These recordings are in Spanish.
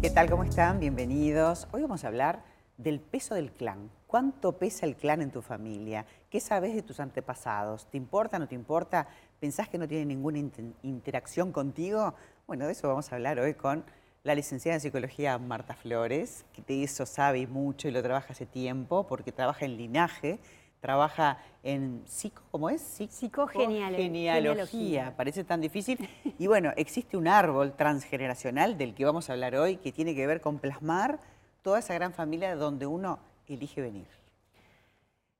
¿Qué tal? ¿Cómo están? Bienvenidos. Hoy vamos a hablar del peso del clan. ¿Cuánto pesa el clan en tu familia? ¿Qué sabes de tus antepasados? ¿Te importa, no te importa? ¿Pensás que no tiene ninguna interacción contigo? Bueno, de eso vamos a hablar hoy con la licenciada en psicología Marta Flores, que de eso sabe mucho y lo trabaja hace tiempo porque trabaja en linaje, trabaja en psico, ¿cómo es? Psicogenealogía. Parece tan difícil. Y bueno, existe un árbol transgeneracional del que vamos a hablar hoy que tiene que ver con plasmar toda esa gran familia donde uno elige venir.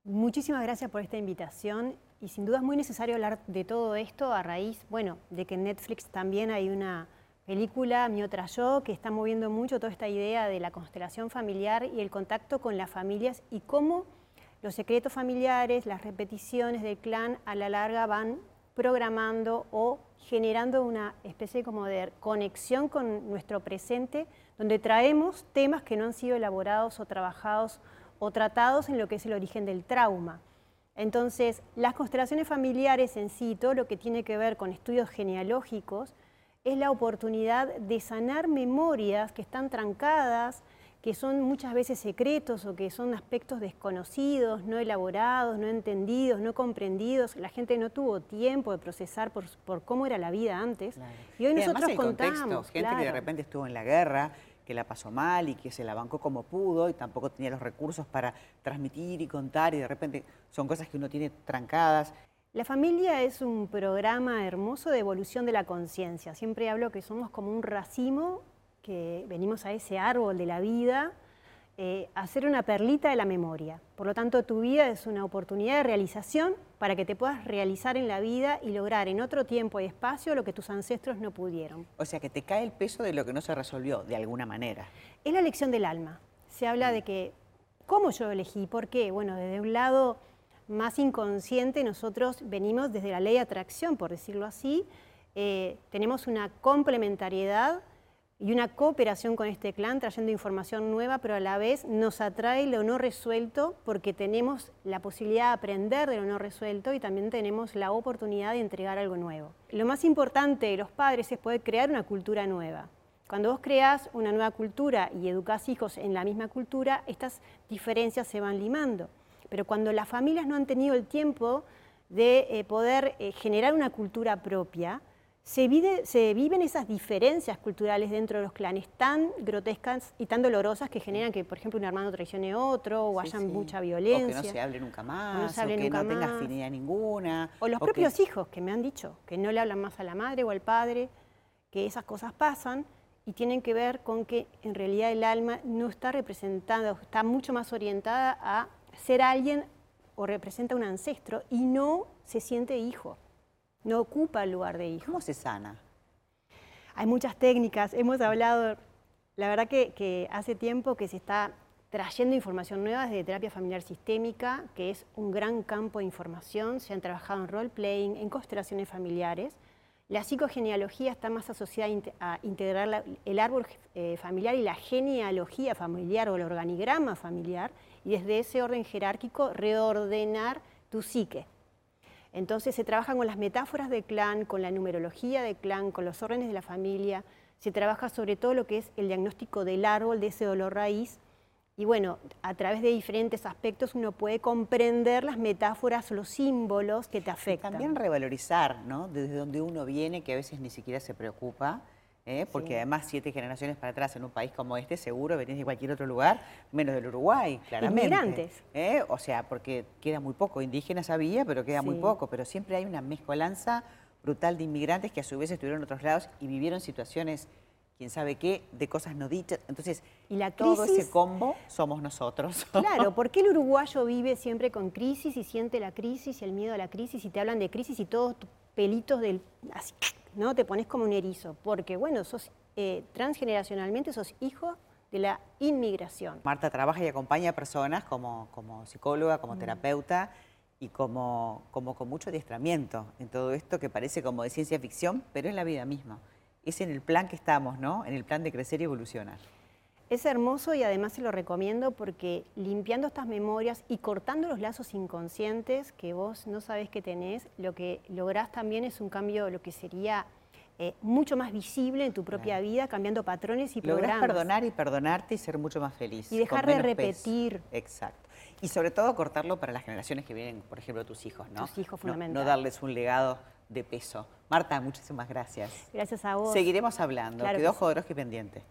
Muchísimas gracias por esta invitación y sin duda es muy necesario hablar de todo esto a raíz, bueno, de que en Netflix también hay una película, Mi otra yo, que está moviendo mucho toda esta idea de la constelación familiar y el contacto con las familias y cómo los secretos familiares, las repeticiones del clan a la larga van programando o generando una especie como de conexión con nuestro presente, donde traemos temas que no han sido elaborados o trabajados o tratados en lo que es el origen del trauma. Entonces, las constelaciones familiares en sí, todo lo que tiene que ver con estudios genealógicos, es la oportunidad de sanar memorias que están trancadas, que son muchas veces secretos o que son aspectos desconocidos, no elaborados, no entendidos, no comprendidos. La gente no tuvo tiempo de procesar por, cómo era la vida antes. Y hoy nosotros contamos. gente que de repente estuvo en la guerra, que la pasó mal y que se la bancó como pudo y tampoco tenía los recursos para transmitir y contar y de repente son cosas que uno tiene trancadas. La familia es un programa hermoso de evolución de la conciencia. Siempre hablo que somos como un racimo que venimos a ese árbol de la vida, eh, a hacer una perlita de la memoria. Por lo tanto, tu vida es una oportunidad de realización para que te puedas realizar en la vida y lograr en otro tiempo y espacio lo que tus ancestros no pudieron. O sea, que te cae el peso de lo que no se resolvió, de alguna manera. Es la lección del alma. Se habla de que, ¿cómo yo elegí? ¿Por qué? Bueno, desde un lado más inconsciente, nosotros venimos desde la ley de atracción, por decirlo así, eh, tenemos una complementariedad y una cooperación con este clan trayendo información nueva, pero a la vez nos atrae lo no resuelto porque tenemos la posibilidad de aprender de lo no resuelto y también tenemos la oportunidad de entregar algo nuevo. Lo más importante de los padres es poder crear una cultura nueva. Cuando vos creás una nueva cultura y educás hijos en la misma cultura, estas diferencias se van limando. Pero cuando las familias no han tenido el tiempo de eh, poder eh, generar una cultura propia, se, viven esas diferencias culturales dentro de los clanes tan grotescas y tan dolorosas que generan que, por ejemplo, un hermano traicione a otro o haya mucha violencia. O que no se hable nunca más, o, que no tenga afinidad ninguna. O los propios hijos que me han dicho que no le hablan más a la madre o al padre, que esas cosas pasan y tienen que ver con que en realidad el alma no está representada, está mucho más orientada a ser alguien o representa un ancestro y no se siente hijo no ocupa el lugar de hijo. ¿Cómo se sana? Hay muchas técnicas, hemos hablado, la verdad que, hace tiempo que se está trayendo información nueva desde terapia familiar sistémica, que es un gran campo de información, se han trabajado en role-playing, en constelaciones familiares. La psicogenealogía está más asociada a integrar el árbol eh, familiar y la genealogía familiar o el organigrama familiar, y desde ese orden jerárquico reordenar tu psique. Entonces se trabaja con las metáforas de clan, con la numerología de clan, con los órdenes de la familia, se trabaja sobre todo lo que es el diagnóstico del árbol, de ese dolor raíz, y bueno, a través de diferentes aspectos uno puede comprender las metáforas los símbolos que te afectan. también revalorizar, ¿no? Desde donde uno viene, que a veces ni siquiera se preocupa, ¿eh? porque además siete generaciones para atrás en un país como este, seguro venís de cualquier otro lugar, menos del Uruguay, claramente. Inmigrantes. ¿eh? O sea, porque queda muy poco, indígenas había, pero queda muy poco, pero siempre hay una mezcolanza brutal de inmigrantes que a su vez estuvieron en otros lados y vivieron situaciones quién sabe qué, de cosas no dichas. Entonces, y la todo ese combo somos nosotros. Claro, porque el uruguayo vive siempre con crisis y siente la crisis y el miedo a la crisis y te hablan de crisis y todos tus pelitos del, así, ¿no? Te pones como un erizo, porque bueno, sos eh, transgeneracionalmente, sos hijo de la inmigración. Marta trabaja y acompaña a personas como, como psicóloga, como mm. terapeuta y como, como con mucho adiestramiento en todo esto que parece como de ciencia ficción, pero es la vida misma. Es en el plan que estamos, ¿no? En el plan de crecer y evolucionar. Es hermoso y además se lo recomiendo porque limpiando estas memorias y cortando los lazos inconscientes que vos no sabés que tenés, lo que lográs también es un cambio, lo que sería eh, mucho más visible en tu propia vida, cambiando patrones y Lográs programas. perdonar y perdonarte y ser mucho más feliz. Y dejar de peso. repetir. Exacto. Y sobre todo cortarlo para las generaciones que vienen, por ejemplo, tus hijos, ¿no? Tus hijos, fundamental. No, darles un legado de peso. Marta, muchísimas gracias. Gracias a vos. Seguiremos hablando. Claro Quedó que sí. Pendiente.